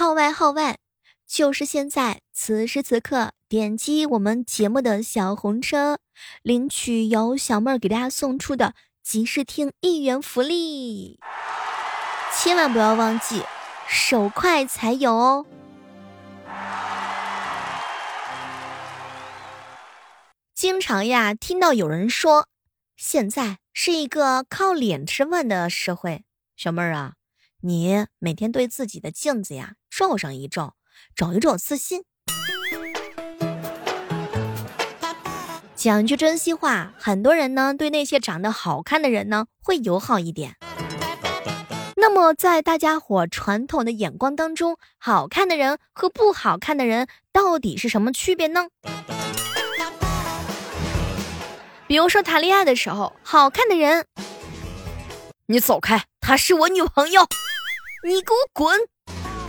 号外号外，就是现在，此时此刻，点击我们节目的小红车，领取由小妹儿给大家送出的即时听一元福利，千万不要忘记，手快才有哦。经常呀，听到有人说，现在是一个靠脸吃饭的社会。小妹儿啊，你每天对自己的镜子呀照上一照，找一找自信。讲句真心话，很多人呢对那些长得好看的人呢会友好一点。那么在大家伙传统的眼光当中，好看的人和不好看的人到底是什么区别呢？比如说谈恋爱的时候，好看的人，你走开，她是我女朋友，你给我滚，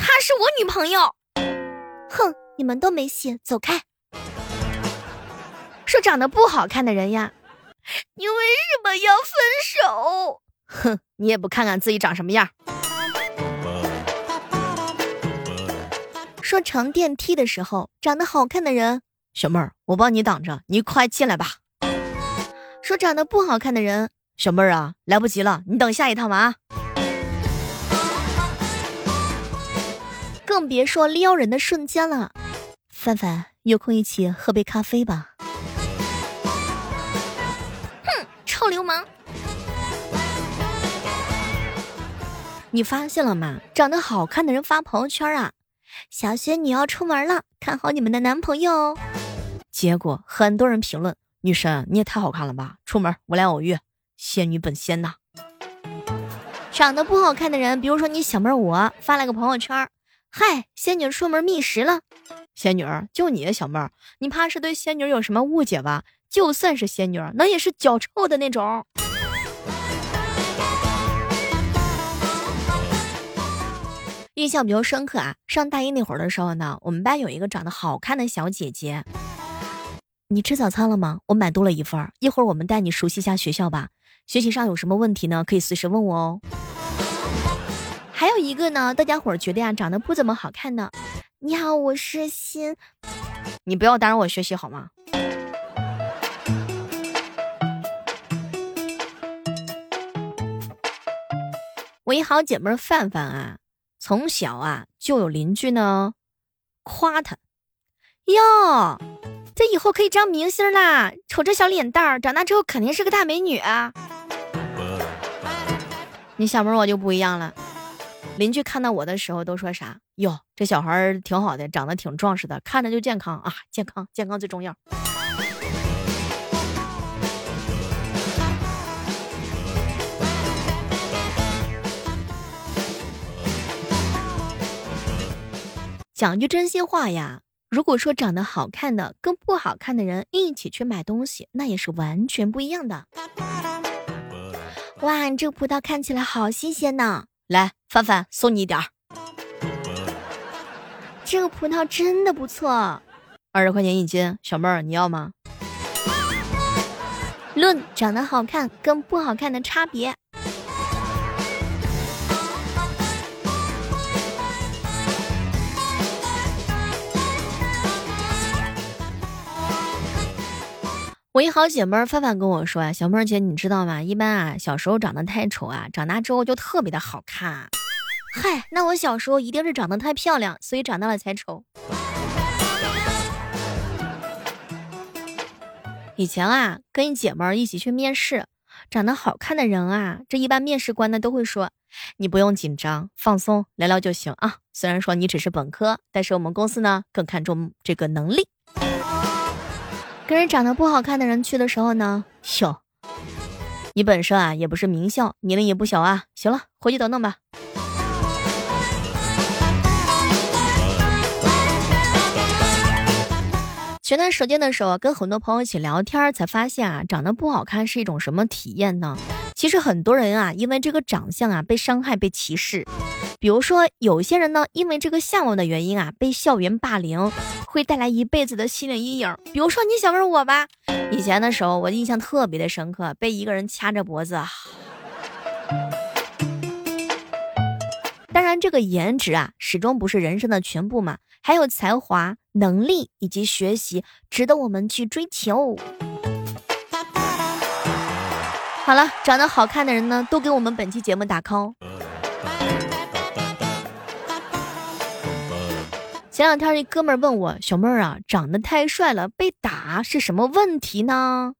她是我女朋友，哼，你们都没戏，走开。说长得不好看的人呀，你为什么要分手？哼，你也不看看自己长什么样。说乘电梯的时候，长得好看的人，小妹儿，我帮你挡着，你快进来吧。说长得不好看的人，小妹儿啊，来不及了，你等下一趟吧啊。更别说撩人的瞬间了。范范，有空一起喝杯咖啡吧。哼，臭流氓！你发现了吗？长得好看的人发朋友圈啊，小仙女要出门了，看好你们的男朋友哦。结果很多人评论。女神，你也太好看了吧！出门我俩偶遇，仙女本仙呐。长得不好看的人，比如说你小妹我发了个朋友圈，嗨，仙女出门觅食了。仙女就你小妹儿，你怕是对仙女有什么误解吧？就算是仙女，那也是脚臭的那种。印象比较深刻啊，上大一那会儿的时候呢，我们班有一个长得好看的小姐姐。你吃早餐了吗？我买多了一份，一会儿我们带你熟悉一下学校吧。学习上有什么问题呢？可以随时问我哦。还有一个呢，大家伙儿觉得呀，长得不怎么好看的。你好，我是心。你不要打扰我学习好吗？我一好姐妹范范啊，从小啊就有邻居呢夸她哟。这以后可以当明星啦！瞅这小脸蛋儿，长大之后肯定是个大美女啊！你小妹我就不一样了，邻居看到我的时候都说啥？哟，这小孩挺好的，长得挺壮实的，看着就健康啊！健康，健康最重要。讲句真心话呀。如果说长得好看的跟不好看的人一起去买东西，那也是完全不一样的。哇，这个葡萄看起来好新鲜呢！来，范范送你一点儿。这个葡萄真的不错，二十块钱一斤，小妹儿你要吗？论长得好看跟不好看的差别。我一好姐妹范范跟我说呀：“小妹儿姐，你知道吗？一般啊，小时候长得太丑啊，长大之后就特别的好看。嗨，那我小时候一定是长得太漂亮，所以长大了才丑。以前啊，跟一姐们儿一起去面试，长得好看的人啊，这一般面试官呢都会说，你不用紧张，放松，聊聊就行啊。虽然说你只是本科，但是我们公司呢更看重这个能力。”跟人长得不好看的人去的时候呢，哟，你本身啊也不是名校，年龄也不小啊。行了，回去等等吧。前段时间的时候，跟很多朋友一起聊天，才发现啊，长得不好看是一种什么体验呢？其实很多人啊，因为这个长相啊被伤害、被歧视。比如说，有些人呢，因为这个相貌的原因啊，被校园霸凌，会带来一辈子的心理阴影。比如说，你想问我吧，以前的时候，我印象特别的深刻，被一个人掐着脖子。当然。这个颜值啊，始终不是人生的全部嘛，还有才华、能力以及学习，值得我们去追求。好了，长得好看的人呢，都给我们本期节目打 call。前两天一哥们儿问我，小妹儿啊，长得太帅了，被打是什么问题呢？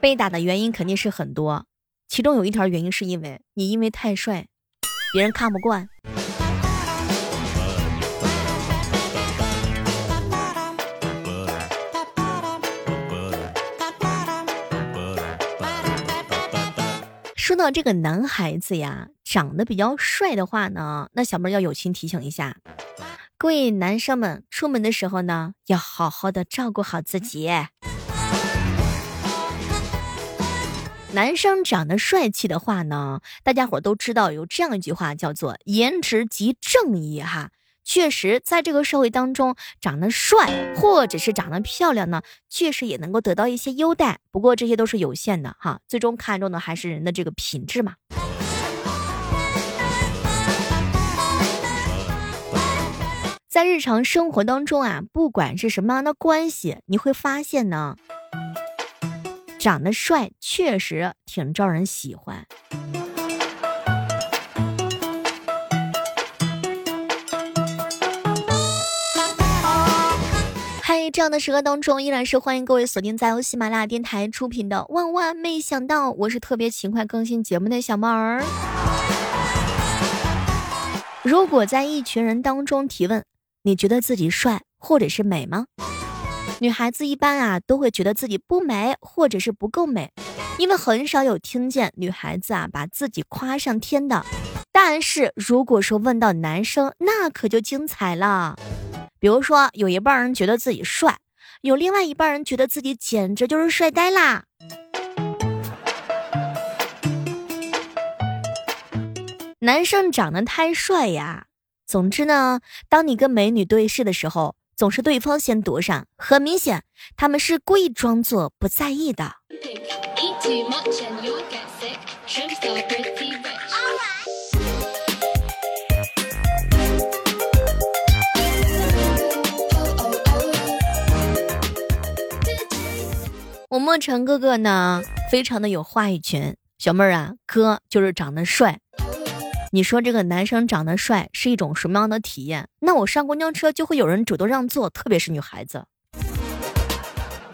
被打的原因肯定是很多，其中有一条原因是因为你因为太帅，别人看不惯。说到这个男孩子呀，长得比较帅的话呢，那小妹要友情提醒一下，各位男生们，出门的时候呢，要好好的照顾好自己。男生长得帅气的话呢，大家伙都知道有这样一句话叫做“颜值即正义”哈。确实，在这个社会当中，长得帅或者是长得漂亮呢，确实也能够得到一些优待。不过这些都是有限的哈，最终看重的还是人的这个品质嘛。在日常生活当中啊，不管是什么样的关系，你会发现呢。长得帅确实挺招人喜欢。嗨，这样的时刻当中，依然是欢迎各位锁定在由喜马拉雅电台出品的《万万没想到》，我是特别勤快更新节目的小猫儿。如果在一群人当中提问，你觉得自己帅或者是美吗？女孩子一般啊都会觉得自己不美或者是不够美，因为很少有听见女孩子啊把自己夸上天的。但是如果说问到男生，那可就精彩了。比如说有一半人觉得自己帅，有另外一半人觉得自己简直就是帅呆啦。男生长得太帅呀。总之呢，当你跟美女对视的时候。总是对方先躲闪，很明显，他们是故意装作不在意的。我莫尘哥哥呢，非常的有话语权。小妹儿啊，哥就是长得帅。你说这个男生长得帅是一种什么样的体验？那我上公交车就会有人主动让座，特别是女孩子。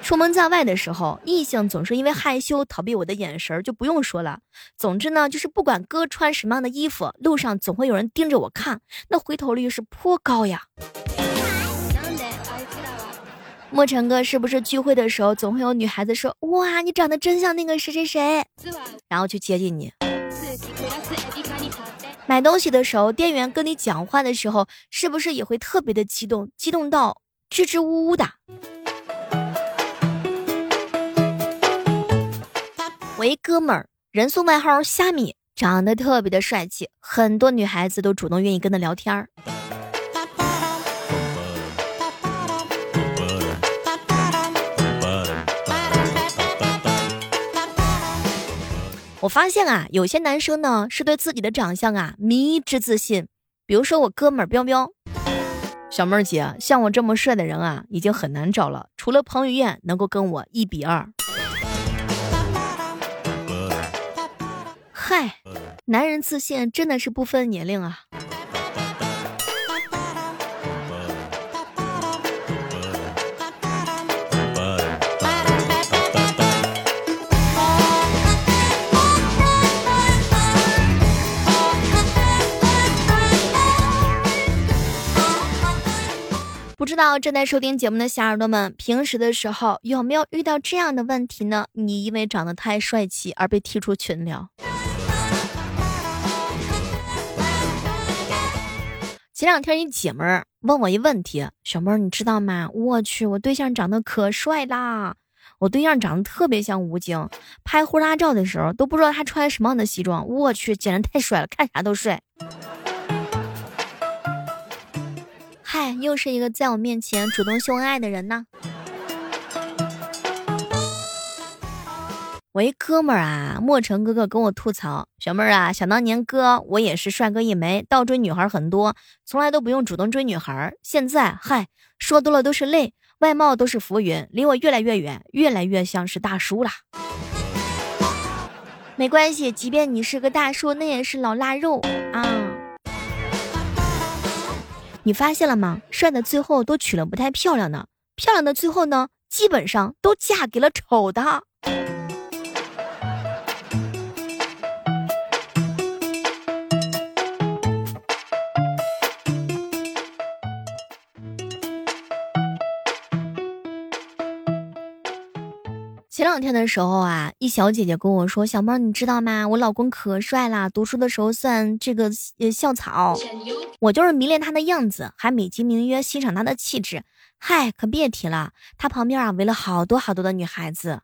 出门在外的时候，异性总是因为害羞逃避我的眼神，就不用说了。总之呢，就是不管哥穿什么样的衣服，路上总会有人盯着我看，那回头率是颇高呀。莫尘哥是不是聚会的时候总会有女孩子说：“哇，你长得真像那个谁谁谁”，然后去接近你？买东西的时候，店员跟你讲话的时候，是不是也会特别的激动，激动到支支吾吾的？我一哥们儿，人送外号虾米，长得特别的帅气，很多女孩子都主动愿意跟他聊天儿。我发现啊，有些男生呢是对自己的长相啊迷之自信。比如说我哥们儿彪彪，小妹儿姐，像我这么帅的人啊，已经很难找了，除了彭于晏能够跟我一比二。嗨，男人自信真的是不分年龄啊。不知道正在收听节目的小耳朵们，平时的时候有没有遇到这样的问题呢？你因为长得太帅气而被踢出群聊。前两天一姐们儿问我一问题，小妹儿你知道吗？我去，我对象长得可帅啦！我对象长得特别像吴京，拍婚纱照的时候都不知道他穿什么样的西装，我去，简直太帅了，看啥都帅。嗨，又是一个在我面前主动秀恩爱的人呢。我一哥们儿啊，莫成哥哥跟我吐槽：“小妹儿啊，想当年哥我也是帅哥一枚，倒追女孩很多，从来都不用主动追女孩。现在嗨，说多了都是泪，外貌都是浮云，离我越来越远，越来越像是大叔啦。”没关系，即便你是个大叔，那也是老腊肉啊。你发现了吗？帅的最后都娶了不太漂亮的，漂亮的最后呢，基本上都嫁给了丑的。两天的时候啊，一小姐姐跟我说：“小猫，你知道吗？我老公可帅啦，读书的时候算这个呃校草，我就是迷恋他的样子，还美其名曰欣赏他的气质。嗨，可别提了，他旁边啊围了好多好多的女孩子。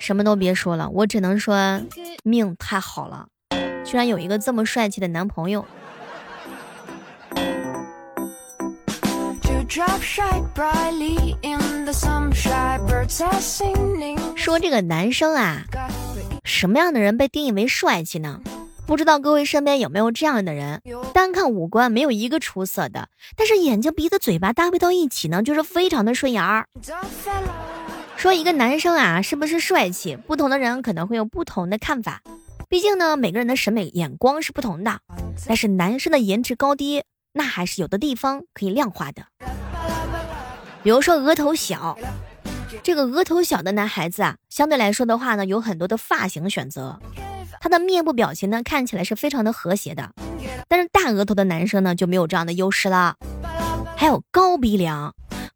什么都别说了，我只能说命太好了，居然有一个这么帅气的男朋友。”说这个男生啊，什么样的人被定义为帅气呢？不知道各位身边有没有这样的人？单看五官没有一个出色的，但是眼睛、鼻子、嘴巴搭配到一起呢，就是非常的顺眼儿。说一个男生啊，是不是帅气？不同的人可能会有不同的看法，毕竟呢，每个人的审美眼光是不同的。但是男生的颜值高低，那还是有的地方可以量化的。比如说额头小，这个额头小的男孩子啊，相对来说的话呢，有很多的发型选择，他的面部表情呢看起来是非常的和谐的。但是大额头的男生呢就没有这样的优势了。还有高鼻梁，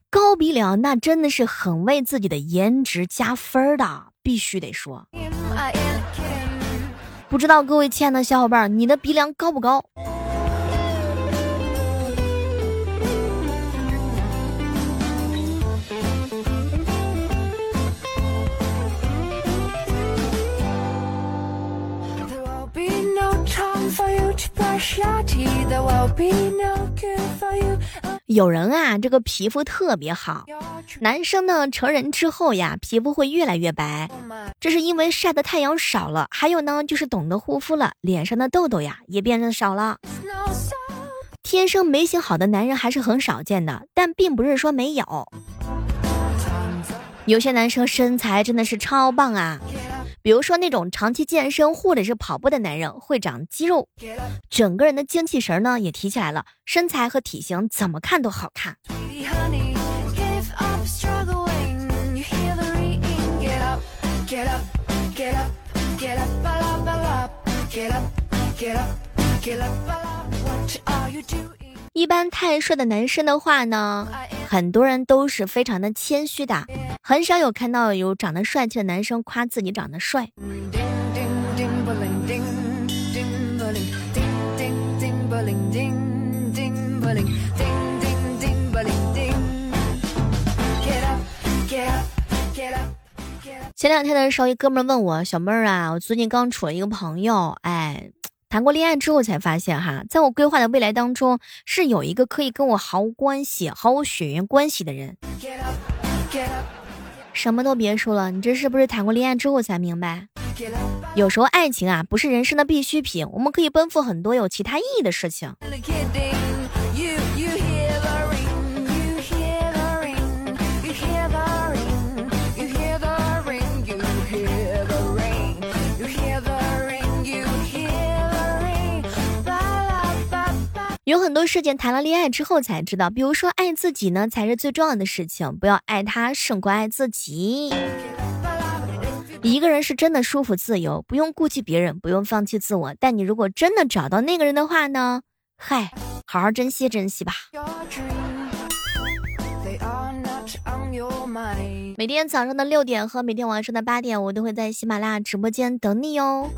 高鼻梁那真的是很为自己的颜值加分的，必须得说。不知道各位亲爱的小伙伴，你的鼻梁高不高？有人啊，这个皮肤特别好，男生呢成人之后呀，皮肤会越来越白，这是因为晒的太阳少了，还有呢就是懂得护肤了，脸上的痘痘呀也变得少了。天生眉形好的男人还是很少见的，但并不是说没有，有些男生身材真的是超棒啊。比如说那种长期健身或者是跑步的男人会长肌肉，整个人的精气神呢也提起来了，身材和体型怎么看都好看。一般太帅的男生的话呢，很多人都是非常的谦虚的，很少有看到有长得帅气的男生夸自己长得帅。前两天的时候，一哥们问我：“小妹儿啊，我最近刚处了一个朋友，哎。”谈过恋爱之后才发现，哈，在我规划的未来当中，是有一个可以跟我毫无关系、毫无血缘关系的人。什么都别说了，你这是不是谈过恋爱之后才明白？有时候爱情啊，不是人生的必需品，我们可以奔赴很多有其他意义的事情。很多事情谈了恋爱之后才知道，比如说爱自己呢才是最重要的事情，不要爱他胜过爱自己。一个人是真的舒服自由，不用顾及别人，不用放弃自我。但你如果真的找到那个人的话呢？嗨，好好珍惜珍惜吧。每天早上的六点和每天晚上的八点，我都会在喜马拉雅直播间等你哟。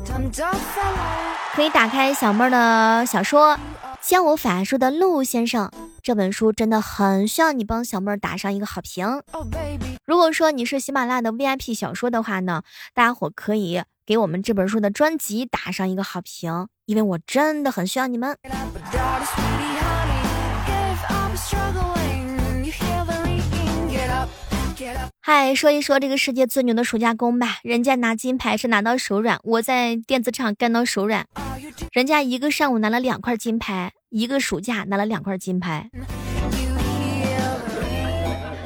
可以打开小妹的小说。教我法术的陆先生，这本书真的很需要你帮小妹儿打上一个好评。如果说你是喜马拉雅的 VIP 小说的话呢，大家伙可以给我们这本书的专辑打上一个好评，因为我真的很需要你们。哎，说一说这个世界最牛的暑假工吧。人家拿金牌是拿到手软，我在电子厂干到手软。人家一个上午拿了两块金牌，一个暑假拿了两块金牌。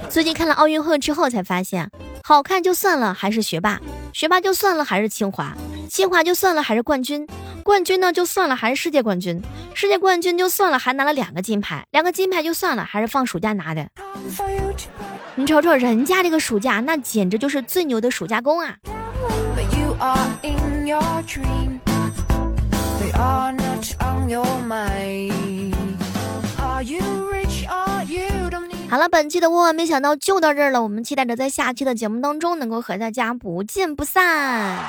最近看了奥运会之后才发现，好看就算了，还是学霸；学霸就算了，还是清华；清华就算了，还是冠军；冠军呢就算了，还是世界冠军；世界冠军就算了，还拿了两个金牌；两个金牌就算了，还是放暑假拿的。你瞅瞅人家这个暑假，那简直就是最牛的暑假工啊！好了，本期的万万没想到就到这儿了，我们期待着在下期的节目当中能够和大家不见不散。